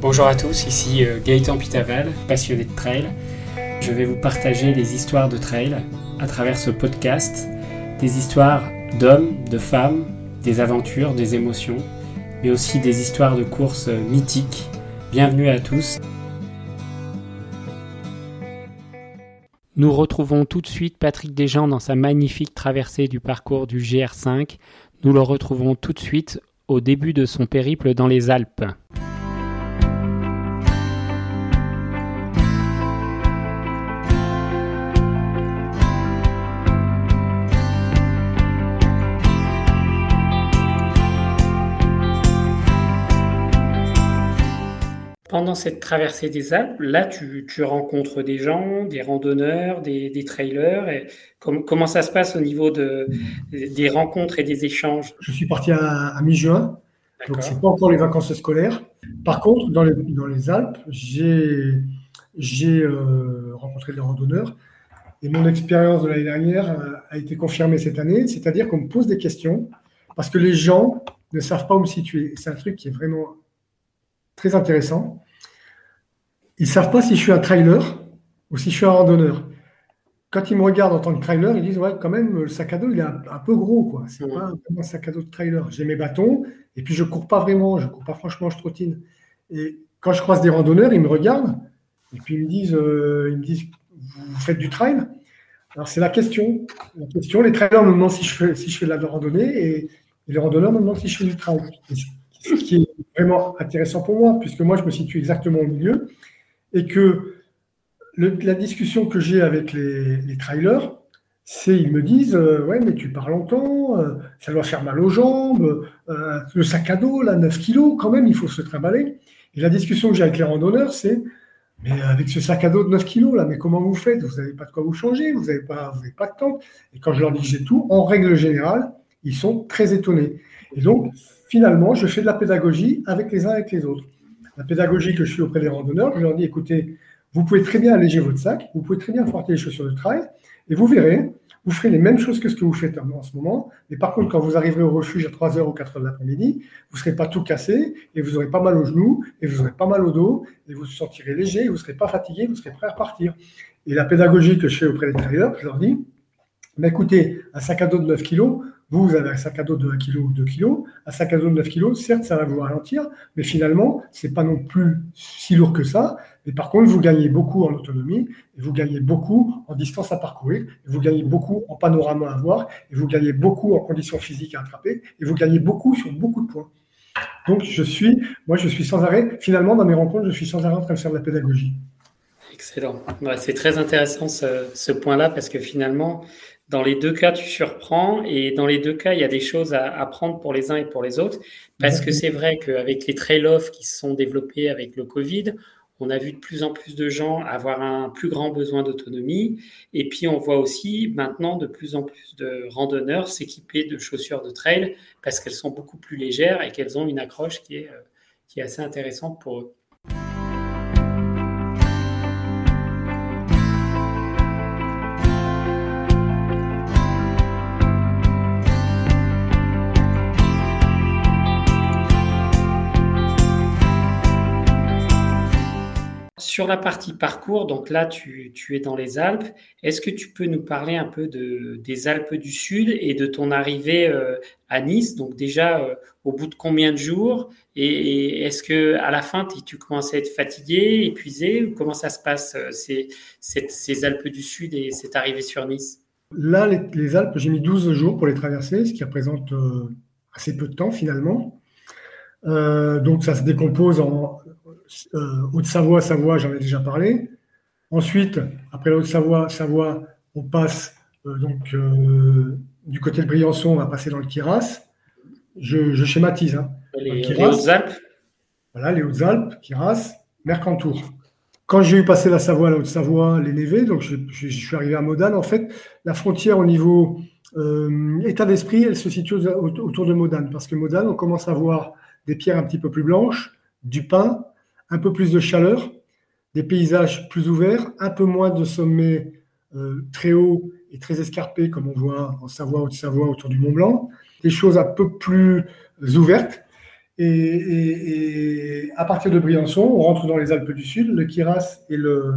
Bonjour à tous, ici euh, Gaëtan Pitaval, passionné de trail. Je vais vous partager les histoires de trail à travers ce podcast, des histoires d'hommes, de femmes, des aventures, des émotions, mais aussi des histoires de courses mythiques. Bienvenue à tous. Nous retrouvons tout de suite Patrick Desjans dans sa magnifique traversée du parcours du GR5. Nous le retrouvons tout de suite au début de son périple dans les Alpes. Pendant cette traversée des Alpes, là, tu, rencontres des gens, des randonneurs, des, trailers. Et comment ça se passe au niveau de, des rencontres et des échanges? Je suis parti à, mi-juin, donc c'est pas encore les vacances scolaires. Par contre, dans les, dans les Alpes, j'ai euh, rencontré des randonneurs et mon expérience de l'année dernière euh, a été confirmée cette année, c'est-à-dire qu'on me pose des questions parce que les gens ne savent pas où me situer. C'est un truc qui est vraiment très intéressant. Ils ne savent pas si je suis un trailer ou si je suis un randonneur. Quand ils me regardent en tant que trailer, ils disent Ouais, quand même, le sac à dos, il est un, peu gros. quoi. C'est pas un sac à dos de trailer. J'ai mes bâtons et puis je ne cours pas vraiment. Je ne cours pas franchement, je trottine. Et quand je croise des randonneurs, ils me regardent et puis ils me disent, euh, ils me disent Vous faites du trail? Alors, c'est la question. La question les trailers me demandent si je fais, si je fais de la randonnée et, et les randonneurs me demandent si je fais du trail. Ce qui est vraiment intéressant pour moi, puisque moi, je me situe exactement au milieu, et que la discussion que j'ai avec les, trailers, c'est ils me disent euh, Ouais, mais tu pars longtemps, euh, ça doit faire mal aux jambes, euh, le sac à dos, là, 9 kilos, quand même, il faut se trimballer. Et la discussion que j'ai avec les randonneurs, c'est Mais avec ce sac à dos de 9 kilos, là, mais comment vous faites? Vous n'avez pas de quoi vous changer, vous n'avez pas, vous pas de temps. Et quand je leur dis que j'ai tout, en règle générale, ils sont très étonnés. Et donc, finalement, je fais de la pédagogie avec les uns et avec les autres. La pédagogie que je suis auprès des randonneurs, je leur dis écoutez, vous pouvez très bien alléger votre sac, vous pouvez très bien porter les chaussures de trail, et vous verrez, vous ferez les mêmes choses que ce que vous faites en ce moment. Mais par contre, quand vous arriverez au refuge à 3h ou 4h de l'après-midi, vous ne serez pas tout cassé, et vous n'aurez pas mal aux genoux, et vous n'aurez pas mal au dos, et vous vous sentirez léger, et vous ne serez pas fatigué, vous serez prêt à repartir. Et la pédagogie que je fais auprès des trailers, je leur dis mais écoutez, un sac à dos de 9 kg, vous, avez un sac à dos de 1 kg ou 2 kg. Un sac à dos de 9 kg, certes, ça va vous ralentir, mais finalement, ce n'est pas non plus si lourd que ça. Mais par contre, vous gagnez beaucoup en autonomie, et vous gagnez beaucoup en distance à parcourir, et vous gagnez beaucoup en panorama à voir, et vous gagnez beaucoup en conditions physiques à attraper, et vous gagnez beaucoup sur beaucoup de points. Donc, je suis, moi, je suis sans arrêt, finalement, dans mes rencontres, je suis sans arrêt en train de faire de la pédagogie. Excellent. c'est très intéressant ce point-là parce que finalement, dans les deux cas, tu surprends et dans les deux cas, il y a des choses à apprendre pour les uns et pour les autres. Parce que c'est vrai qu'avec les trail-off qui se sont développés avec le Covid, on a vu de plus en plus de gens avoir un plus grand besoin d'autonomie. Et puis, on voit aussi maintenant de plus en plus de randonneurs s'équiper de chaussures de trail parce qu'elles sont beaucoup plus légères et qu'elles ont une accroche qui est, euh, qui est assez intéressante pour eux. Sur la partie parcours, donc là, tu, es dans les Alpes. Est-ce que tu peux nous parler un peu de, des Alpes du Sud et de ton arrivée euh, à Nice? Donc déjà, euh, au bout de combien de jours? Et, est-ce que à la fin, tu commences à être fatigué, épuisé? Comment ça se passe, euh, ces, Alpes du Sud et cette arrivée sur Nice? Là, les, Alpes, j'ai mis 12 jours pour les traverser, ce qui représente assez peu de temps finalement. donc ça se décompose en Haute-Savoie, Savoie, j'en ai déjà parlé. Ensuite, après la Haute-Savoie, Savoie, on passe euh, donc euh, du côté de Briançon, on va passer dans le Kiras. Je, schématise. Hein. Les, Hautes-Alpes Voilà, les Hautes-Alpes, Kiras, Mercantour. Quand j'ai eu passé la Savoie, la Haute-Savoie, les Névés, donc je, suis arrivé à Modane, en fait, la frontière au niveau état d'esprit, elle se situe autour de Modane, parce que Modane, on commence à voir des pierres un petit peu plus blanches, du pain, un peu plus de chaleur, des paysages plus ouverts, un peu moins de sommets euh, très hauts et très escarpés comme on voit en Savoie, Haute-Savoie, autour du Mont Blanc, des choses un peu plus ouvertes. Et, à partir de Briançon, on rentre dans les Alpes du Sud, le Kiras et le,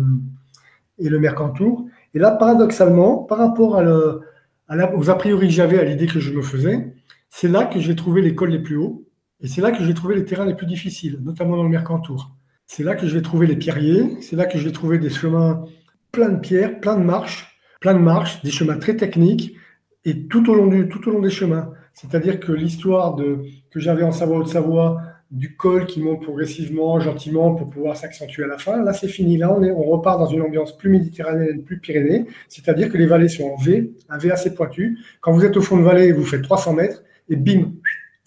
Mercantour. Et là, paradoxalement, par rapport aux a priori que j'avais, à l'idée que je me faisais, c'est là que j'ai trouvé l'école les plus hauts. Et c'est là que j'ai trouvé les terrains les plus difficiles, notamment dans le Mercantour. C'est là que je vais trouver les pierriers, c'est là que je vais trouver des chemins pleins de pierres, plein de marches, plein de marches, des chemins très techniques, et tout au long, du, tout au long des chemins. C'est-à-dire que l'histoire de, que j'avais en Savoie-Haute-Savoie, du col qui monte progressivement, gentiment, pour pouvoir s'accentuer à la fin, là c'est fini. Là on, on repart dans une ambiance plus méditerranéenne, plus pyrénées, c'est-à-dire que les vallées sont en V, un V assez pointu. Quand vous êtes au fond de vallée, vous faites 300 mètres, et bim,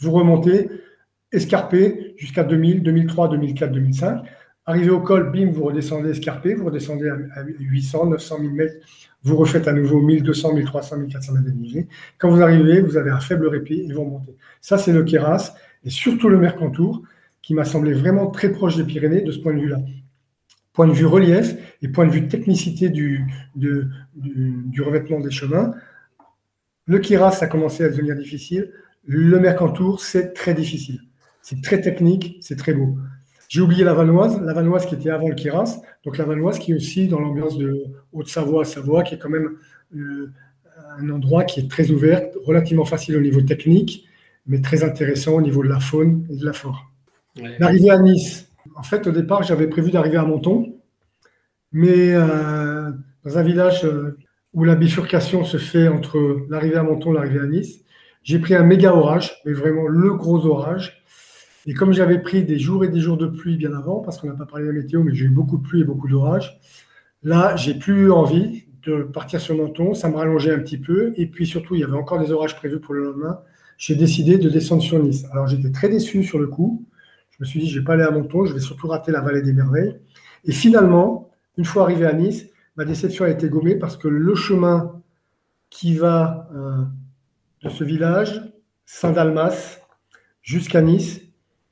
vous remontez, escarpé jusqu'à 2000, 2003, 2004, 2005. Arrivé au col, bim, vous redescendez escarpé, vous redescendez à 800, 900 000 mètres vous refaites à nouveau 1200, 1300, 1400 mètres de Quand vous arrivez, vous avez un faible répit et vous remontez. Ça, c'est le Keras et surtout le Mercantour qui m'a semblé vraiment très proche des Pyrénées de ce point de vue-là. Point de vue relief et point de vue technicité du, du, revêtement des chemins. Le Keras a commencé à devenir difficile. Le Mercantour, c'est très difficile. C'est très technique, c'est très beau. J'ai oublié la Vanoise, la Vanoise qui était avant le Kiras, donc la Vanoise qui est aussi dans l'ambiance de Haute-Savoie, Savoie, qui est quand même euh, un endroit qui est très ouvert, relativement facile au niveau technique, mais très intéressant au niveau de la faune et de la flore. L'arrivée à Nice, en fait, au départ, j'avais prévu d'arriver à Menton, mais euh, dans un village euh, où la bifurcation se fait entre l'arrivée à Menton et l'arrivée à Nice, j'ai pris un méga orage, mais vraiment le gros orage et comme j'avais pris des jours et des jours de pluie bien avant, parce qu'on n'a pas parlé de la météo, mais j'ai eu beaucoup de pluie et beaucoup d'orage, là, j'ai plus eu envie de partir sur Menton. Ça me rallongeait un petit peu. Et puis surtout, il y avait encore des orages prévus pour le lendemain. J'ai décidé de descendre sur Nice. Alors j'étais très déçu sur le coup. Je me suis dit, je vais pas aller à Menton, je vais surtout rater la vallée des merveilles. Et finalement, une fois arrivé à Nice, ma déception a été gommée parce que le chemin qui va euh, de ce village, Saint-Dalmas, jusqu'à Nice,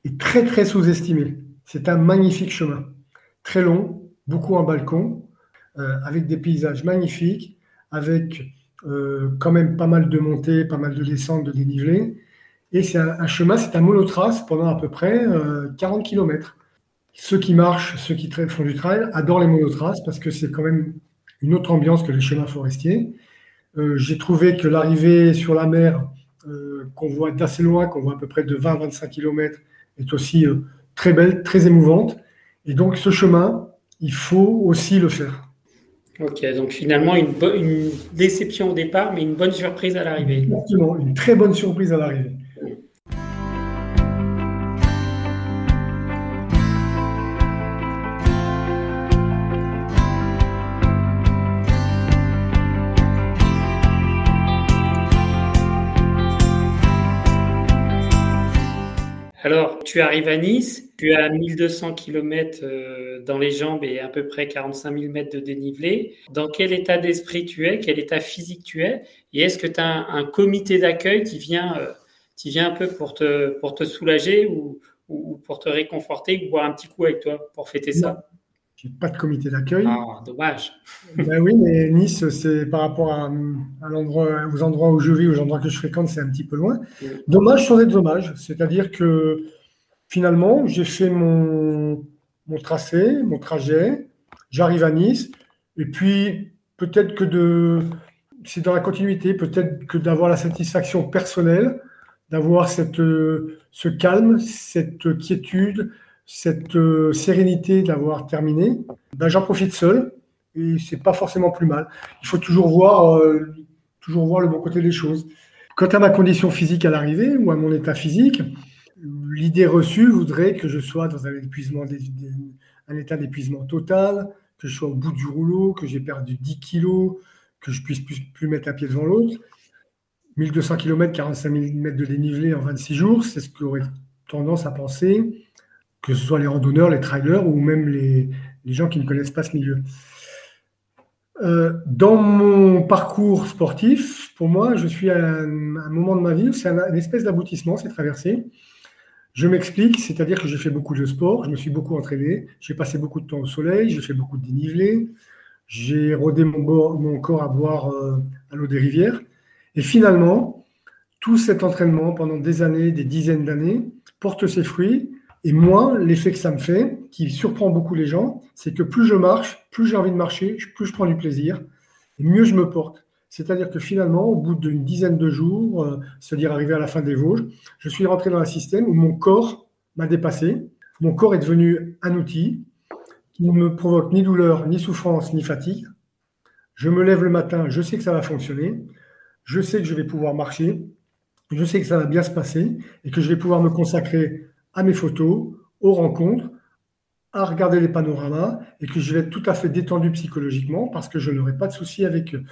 est très très sous-estimé. C'est un magnifique chemin, très long, beaucoup en balcon, euh, avec des paysages magnifiques, avec euh, quand même pas mal de montées, pas mal de descentes, de dénivelé. Et c'est un, chemin, c'est un monotrace pendant à peu près 40 euh, km. Ceux qui marchent, ceux qui font du trail, adorent les monotraces parce que c'est quand même une autre ambiance que les chemins forestiers. J'ai trouvé que l'arrivée sur la mer, qu'on voit d'assez loin, qu'on voit à peu près de 20-25 km, est aussi euh, très belle, très émouvante. Et donc ce chemin, il faut aussi le faire. Ok, donc finalement une, une déception au départ, mais une bonne surprise à l'arrivée. Exactement, une très bonne surprise à l'arrivée. Alors, tu arrives à Nice, tu as 1200 km euh, dans les jambes et à peu près 45 000 mètres de dénivelé. Dans quel état d'esprit tu es? Quel état physique tu es? Et est-ce que tu as un, comité d'accueil qui vient, euh, qui vient un peu pour te, soulager ou, ou, pour te réconforter ou boire un petit coup avec toi pour fêter ça? Pas de comité d'accueil. Ah, dommage. ben oui, mais Nice, c'est par rapport à, l'endroit, aux endroits où je vis, aux endroits que je fréquente, c'est un petit peu loin. Dommage sans être dommage. C'est-à-dire que finalement, j'ai fait mon, mon tracé, mon trajet, j'arrive à Nice, et puis peut-être que de. C'est dans la continuité, peut-être que d'avoir la satisfaction personnelle, d'avoir cette, ce calme, cette quiétude, cette euh, sérénité d'avoir terminé, ben, j'en profite seul et c'est pas forcément plus mal. Il faut toujours voir, euh, toujours voir le bon côté des choses. Quant à ma condition physique à l'arrivée ou à mon état physique, l'idée reçue voudrait que je sois dans un, épuisement, un état d'épuisement total, que je sois au bout du rouleau, que j'ai perdu 10 kilos, que je puisse plus, plus mettre un pied devant l'autre. 1200 km, 45 000 mètres de dénivelé en 26 jours, c'est ce qu'aurait tendance à penser que ce soit les randonneurs, les trailers ou même les, gens qui ne connaissent pas ce milieu. Euh, dans mon parcours sportif, pour moi, je suis à un, moment de ma vie, c'est une espèce d'aboutissement, c'est traversé. Je m'explique, c'est-à-dire que j'ai fait beaucoup de sport, je me suis beaucoup entraîné, j'ai passé beaucoup de temps au soleil, j'ai fait beaucoup de dénivelé, j'ai rodé mon, mon, corps à boire euh, à l'eau des rivières. Et finalement, tout cet entraînement pendant des années, des dizaines d'années, porte ses fruits. Et moi, l'effet que ça me fait, qui surprend beaucoup les gens, c'est que plus je marche, plus j'ai envie de marcher, plus je prends du plaisir, et mieux je me porte. C'est-à-dire que finalement, au bout d'une dizaine de jours, euh, c'est-à-dire arrivé à la fin des Vosges, je suis rentré dans un système où mon corps m'a dépassé. Mon corps est devenu un outil qui ne me provoque ni douleur, ni souffrance, ni fatigue. Je me lève le matin, je sais que ça va fonctionner, je sais que je vais pouvoir marcher, je sais que ça va bien se passer et que je vais pouvoir me consacrer à mes photos, aux rencontres, à regarder les panoramas et que je vais être tout à fait détendu psychologiquement parce que je n'aurai pas de soucis avec eux.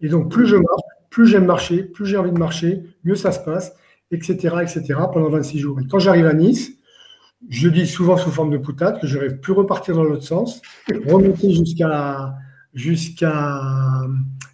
Et donc, plus je marche, plus j'aime marcher, plus j'ai envie de marcher, mieux ça se passe, etc., etc., pendant 26 jours. Et quand j'arrive à Nice, je dis souvent sous forme de poutade que j'aurais pu repartir dans l'autre sens, remonter jusqu'à jusqu'à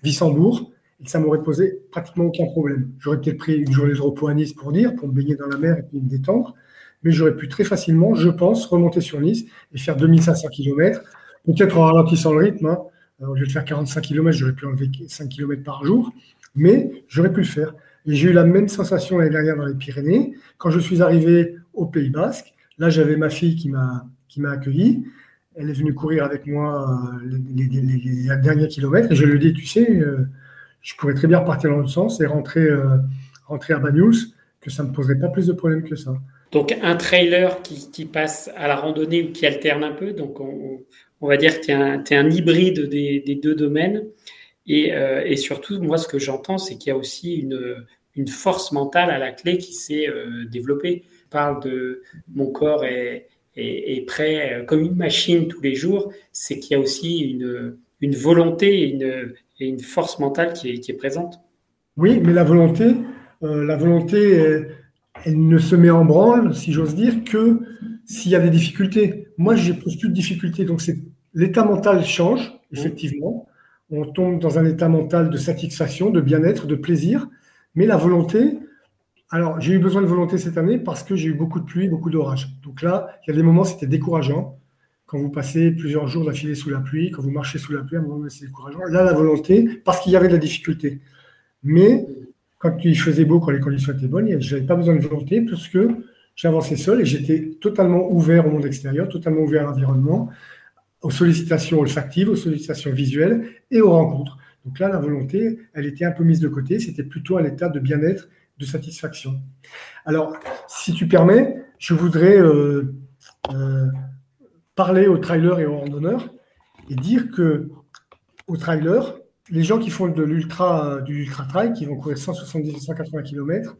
Wissembourg, et que ça m'aurait posé pratiquement aucun problème. J'aurais peut-être pris une journée de repos à Nice pour dire, pour me baigner dans la mer et me détendre, mais j'aurais pu très facilement, je pense, remonter sur Nice et faire 2500 km, peut-être en ralentissant le rythme. Hein. au lieu de faire 45 km, j'aurais pu enlever 5 km par jour, mais j'aurais pu le faire. Et j'ai eu la même sensation l'année dernière dans les Pyrénées. Quand je suis arrivé au Pays Basque, là j'avais ma fille qui m'a accueilli. Elle est venue courir avec moi euh, les, derniers kilomètres et je lui ai dit, tu sais, euh, je pourrais très bien repartir dans l'autre sens et rentrer, euh, rentrer à Banyuls, que ça ne me poserait pas plus de problèmes que ça. Donc un trailer qui, passe à la randonnée ou qui alterne un peu, donc on, va dire que tu es, un hybride des, deux domaines. Euh, et, surtout, moi, ce que j'entends, c'est qu'il y a aussi une, force mentale à la clé qui s'est euh, développée. Je parle de mon corps est, est, prêt euh, comme une machine tous les jours, c'est qu'il y a aussi une, volonté et une, force mentale qui est, présente. Oui, mais la volonté, la volonté elle ne se met en branle, si j'ose dire, que s'il y a des difficultés. Moi, je pose plus de difficultés. Donc, c'est l'état mental change, effectivement. On tombe dans un état mental de satisfaction, de bien-être, de plaisir. Mais la volonté, alors j'ai eu besoin de volonté cette année parce que j'ai eu beaucoup de pluie, beaucoup d'orage. Donc là, il y a des moments, c'était décourageant. Quand vous passez plusieurs jours d'affilée sous la pluie, quand vous marchez sous la pluie, à un moment, c'est décourageant. Là, la volonté, parce qu'il y avait de la difficulté. Mais quand il faisait beau, quand les conditions étaient bonnes, je n'avais pas besoin de volonté puisque j'avançais seul et j'étais totalement ouvert au monde extérieur, totalement ouvert à l'environnement, aux sollicitations olfactives, aux sollicitations visuelles et aux rencontres. Donc là, la volonté, elle était un peu mise de côté, c'était plutôt à l'état de bien-être, de satisfaction. Alors, si tu permets, je voudrais euh, euh, parler aux trailers et aux randonneurs et dire que aux trailers, les gens qui font de l'ultra, du ultra trail, qui vont courir 170-180 km,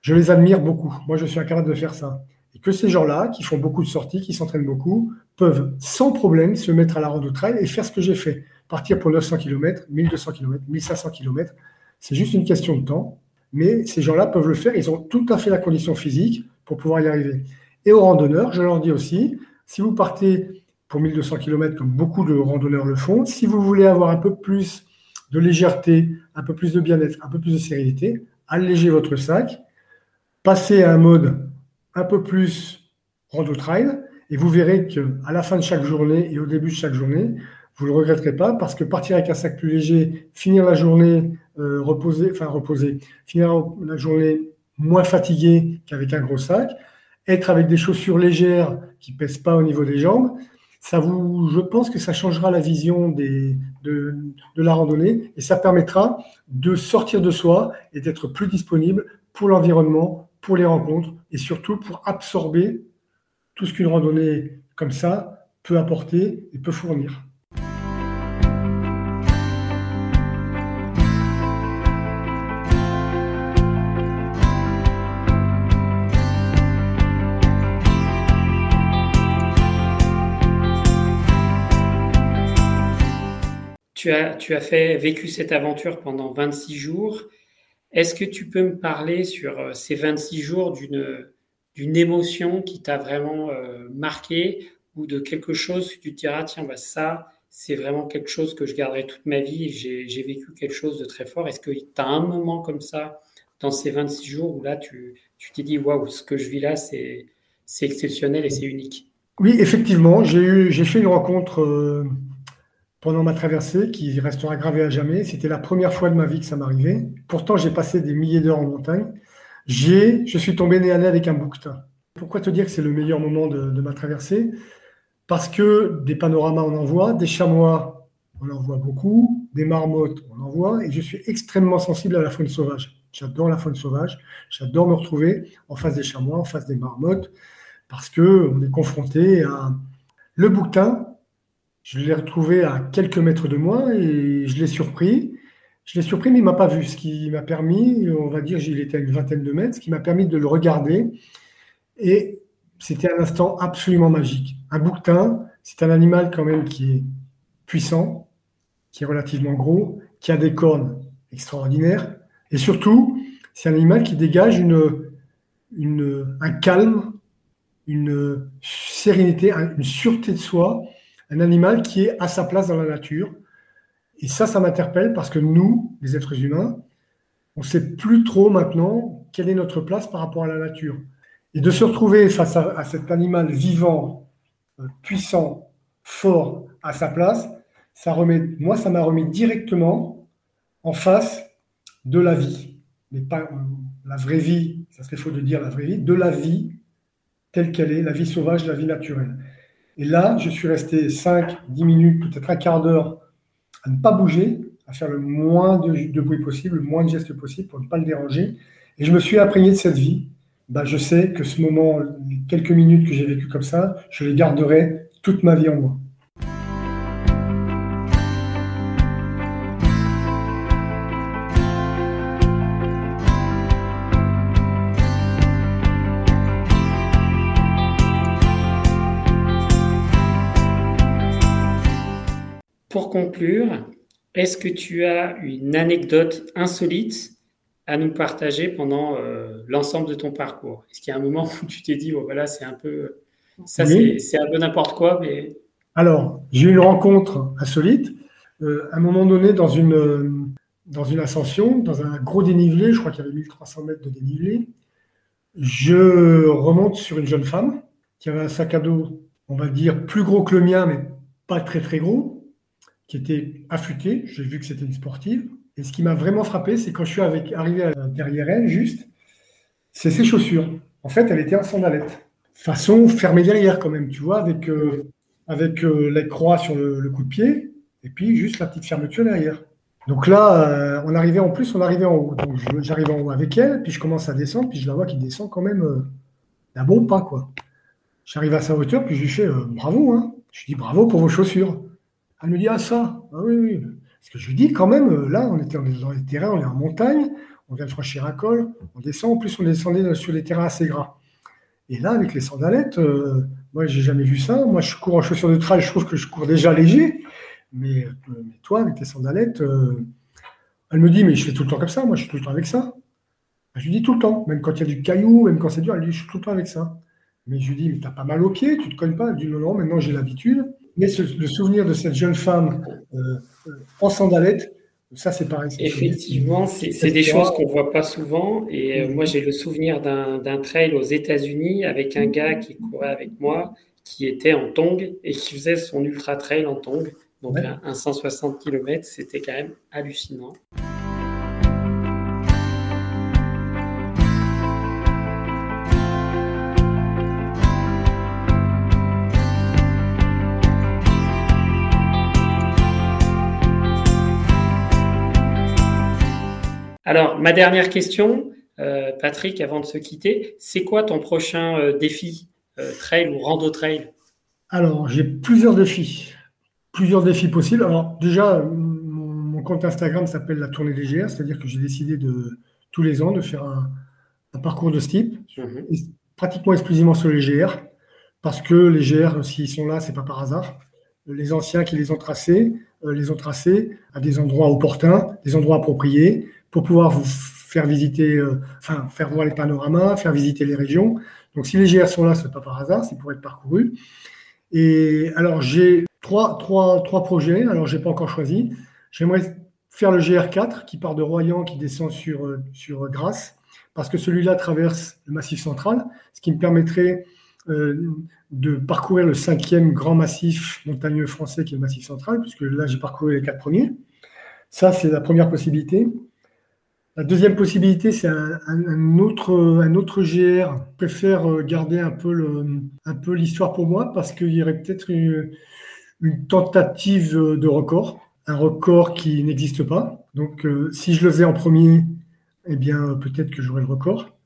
je les admire beaucoup. Moi, je suis incapable de faire ça. Et que ces gens-là, qui font beaucoup de sorties, qui s'entraînent beaucoup, peuvent sans problème se mettre à la rando trail et faire ce que j'ai fait. Partir pour 900 km, 1200 km, 1500 km. C'est juste une question de temps. Mais ces gens-là peuvent le faire. Ils ont tout à fait la condition physique pour pouvoir y arriver. Et aux randonneurs, je leur dis aussi, si vous partez pour 1200 km, comme beaucoup de randonneurs le font. Si vous voulez avoir un peu plus de légèreté, un peu plus de bien-être, un peu plus de sérénité, allégez votre sac, passez à un mode un peu plus rando trail, et vous verrez qu'à la fin de chaque journée et au début de chaque journée, vous ne le regretterez pas parce que partir avec un sac plus léger, finir la journée euh, enfin reposer, finir la journée moins fatigué qu'avec un gros sac, être avec des chaussures légères qui ne pèsent pas au niveau des jambes, ça vous, je pense que ça changera la vision de, la randonnée et ça permettra de sortir de soi et d'être plus disponible pour l'environnement, pour les rencontres et surtout pour absorber tout ce qu'une randonnée comme ça peut apporter et peut fournir. Tu as, fait, vécu cette aventure pendant 26 jours. Est-ce que tu peux me parler sur euh, ces 26 jours d'une, émotion qui t'a vraiment euh, marqué ou de quelque chose que tu te diras, tiens, bah, ça, c'est vraiment quelque chose que je garderai toute ma vie. J'ai, vécu quelque chose de très fort. Est-ce que tu as un moment comme ça dans ces 26 jours où là, tu, t'es dit, waouh, ce que je vis là, c'est, exceptionnel et c'est unique? Oui, effectivement, j'ai, j'ai fait une rencontre. Euh, pendant ma traversée qui restera gravée à jamais. C'était la première fois de ma vie que ça m'arrivait. Pourtant, j'ai passé des milliers d'heures en montagne. J'ai, je suis tombé nez à nez avec un bouquetin. pourquoi te dire que c'est le meilleur moment de, ma traversée? Parce que des panoramas, on en voit, des chamois, on en voit beaucoup, des marmottes, on en voit, et je suis extrêmement sensible à la faune sauvage. J'adore la faune sauvage, j'adore me retrouver en face des chamois, en face des marmottes, parce qu'on est confronté à le bouquetin. Je l'ai retrouvé à quelques mètres de moi et je l'ai surpris. Je l'ai surpris, mais il ne m'a pas vu, ce qui m'a permis, on va dire, il était à une vingtaine de mètres, ce qui m'a permis de le regarder. Et c'était un instant absolument magique. Un bouquetin, c'est un animal quand même qui est puissant, qui est relativement gros, qui a des cornes extraordinaires. Et surtout, c'est un animal qui dégage une, un calme, une sérénité, une sûreté de soi, un animal qui est à sa place dans la nature. Et ça, ça m'interpelle parce que nous, les êtres humains, on ne sait plus trop maintenant quelle est notre place par rapport à la nature. Et de se retrouver face à, cet animal vivant, euh, puissant, fort, à sa place, ça moi, ça m'a remis directement en face de la vie. Mais pas euh, la vraie vie, ça serait faux de dire la vraie vie, de la vie telle qu'elle est, la vie sauvage, la vie naturelle. Et là, je suis resté 5, 10 minutes, peut-être un quart d'heure à ne pas bouger, à faire le moins de, bruit possible, le moins de gestes possible pour ne pas le déranger. Et je me suis imprégné de cette vie. Bah, je sais que ce moment, les quelques minutes que j'ai vécu comme ça, je les garderai toute ma vie en moi. Conclure, est-ce que tu as une anecdote insolite à nous partager pendant euh, l'ensemble de ton parcours? Est-ce qu'il y a un moment où tu t'es dit, oh, voilà, c'est un peu, ça c'est un peu n'importe quoi, mais... Alors, j'ai eu une rencontre insolite. Euh, à un moment donné, dans une, dans une ascension, dans un gros dénivelé, je crois qu'il y avait 1300 mètres de dénivelé, je remonte sur une jeune femme qui avait un sac à dos, on va dire, plus gros que le mien, mais pas très très gros qui était affûtée. J'ai vu que c'était une sportive. Et ce qui m'a vraiment frappé, c'est quand je suis arrivé derrière elle, juste, c'est ses chaussures. En fait, elle était en sandalette. Façon fermée derrière, quand même, tu vois, avec, euh, avec euh, la croix sur le, coup de pied, et puis juste la petite fermeture derrière. Donc là, euh, on arrivait en plus, on arrivait en haut. Donc j'arrive en haut avec elle, puis je commence à descendre, puis je la vois qui descend quand même d'un bon pas, quoi. J'arrive à sa hauteur, puis je lui fais bravo, hein. Je lui dis bravo pour vos chaussures. Elle me dit Ah, ça Ah, oui, oui. Parce que je lui dis quand même, euh, là, on était dans les terrains, on est en montagne, on vient de franchir un col, on descend, en plus, on descendait sur des terrains assez gras. Et là, avec les sandalettes, euh, moi, j'ai jamais vu ça. Moi, je cours en chaussures de trail, je trouve que je cours déjà léger. Mais, euh, toi, avec tes sandalettes, elle me dit Mais je fais tout le temps comme ça, moi, je suis tout le temps avec ça. Je lui dis tout le temps, même quand il y a du caillou, même quand c'est dur, elle dit Je suis tout le temps avec ça. Mais je lui dis Mais t'as pas mal aux pieds, tu te cognes pas Elle dit Non, non, maintenant j'ai l'habitude. Mais le souvenir de cette jeune femme euh, en sandalette, ça c'est pareil. Effectivement, c'est des choses qu'on ne voit pas souvent. Et euh, moi, j'ai le souvenir d'un trail aux États-Unis avec un gars qui courait avec moi, qui était en tong et qui faisait son ultra trail en tong. Donc un 160 km, c'était quand même hallucinant. Alors, ma dernière question, euh, Patrick, avant de se quitter, c'est quoi ton prochain euh, défi, euh, trail ou rando trail? Alors, j'ai plusieurs défis. Plusieurs défis possibles. Alors, déjà, mon, compte Instagram s'appelle la tournée légère, c'est-à-dire que j'ai décidé de tous les ans de faire un, parcours de ce type, mhm. pratiquement exclusivement sur les GR, parce que les GR, s'ils sont là, c'est pas par hasard. Les anciens qui les ont tracés, les ont tracés à des endroits opportuns, des endroits appropriés, pour pouvoir vous faire visiter, euh, enfin, faire voir les panoramas, faire visiter les régions. Donc, si les GR sont là, ce n'est pas par hasard, c'est pour être parcouru. Et alors, j'ai trois, trois, trois projets, alors je n'ai pas encore choisi. J'aimerais faire le GR4 qui part de Royan, qui descend sur, euh, sur Grasse, parce que celui-là traverse le massif central, ce qui me permettrait euh, de parcourir le cinquième grand massif montagneux français qui est le massif central, puisque là j'ai parcouru les quatre premiers. Ça, c'est la première possibilité. La deuxième possibilité, c'est un, autre, un GR. Je préfère euh, garder un peu, l'histoire pour moi parce qu'il y aurait peut-être une, tentative de record, un record qui n'existe pas. Donc, euh, si je le faisais en premier, eh bien, peut-être que j'aurais le record.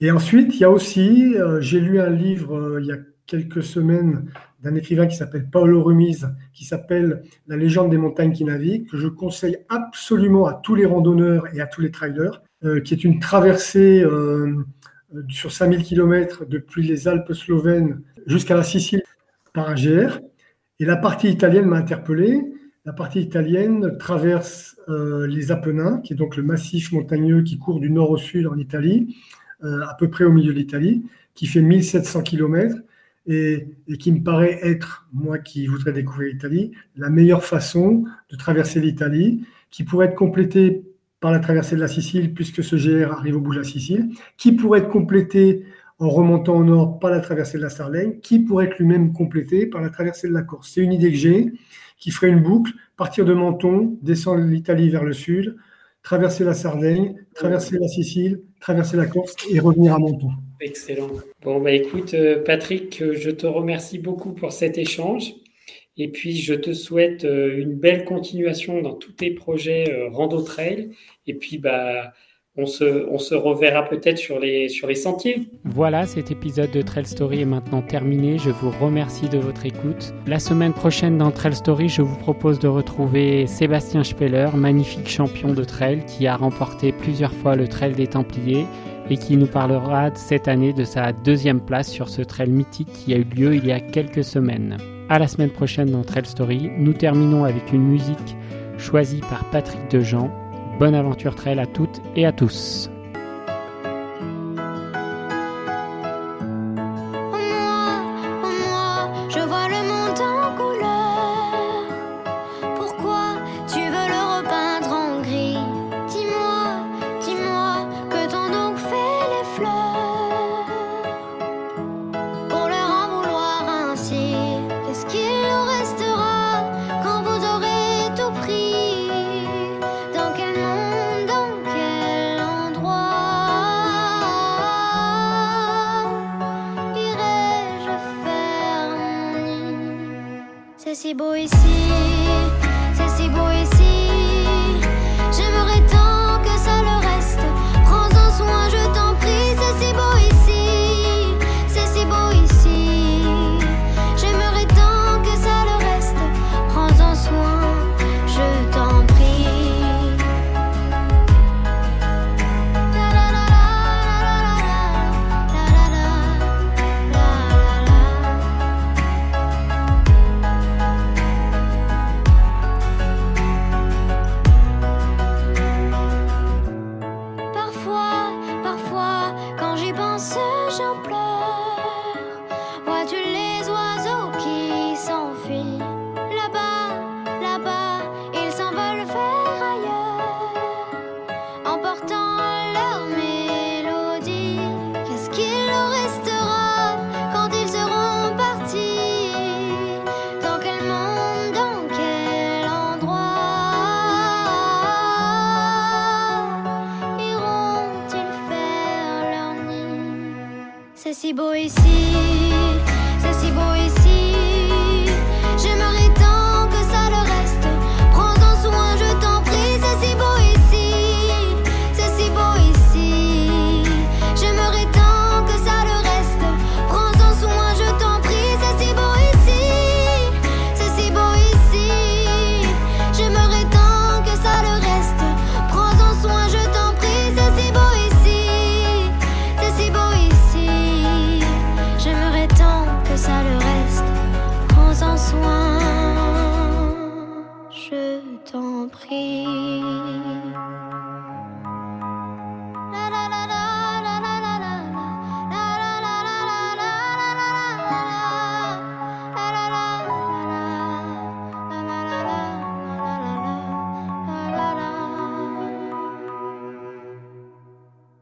Et ensuite, il y a aussi, euh, j'ai lu un livre il y a quelques semaines d'un écrivain qui s'appelle Paolo Rumiz, qui s'appelle La légende des montagnes qui naviguent, que je conseille absolument à tous les randonneurs et à tous les trailers, euh, qui est une traversée euh, sur 5000 km depuis les Alpes slovènes jusqu'à la Sicile par un GR. Et la partie italienne m'a interpellé. La partie italienne traverse euh, les Apennins, qui est donc le massif montagneux qui court du nord au sud en Italie, à peu près au milieu de l'Italie, qui fait 1700 km et, qui me paraît être, moi qui voudrais découvrir l'Italie, la meilleure façon de traverser l'Italie, qui pourrait être complétée par la traversée de la Sicile, puisque ce GR arrive au bout de la Sicile, qui pourrait être complétée en remontant au nord par la traversée de la Sardaigne, qui pourrait être lui-même complété par la traversée de la Corse. C'est une idée que j'ai, qui ferait une boucle, partir de Menton, descendre l'Italie vers le sud, traverser la Sardaigne, traverser la Sicile, traverser la Corse et revenir à Menton. Excellent. Bon, bah écoute, euh, Patrick, euh, je te remercie beaucoup pour cet échange. Et puis, je te souhaite euh, une belle continuation dans tous tes projets Rando Trail. Et puis, bah, on se, on se reverra peut-être sur les, sur les sentiers. Voilà, cet épisode de Trail Story est maintenant terminé. Je vous remercie de votre écoute. La semaine prochaine dans Trail Story, je vous propose de retrouver Sébastien Speller, magnifique champion de trail qui a remporté plusieurs fois le Trail des Templiers et qui nous parlera cette année de sa deuxième place sur ce trail mythique qui a eu lieu il y a quelques semaines. À la semaine prochaine dans Trail Story. Nous terminons avec une musique choisie par Patrick Dejean. Bonne aventure trail à toutes et à tous. Si beau ici, c'est si beau ici.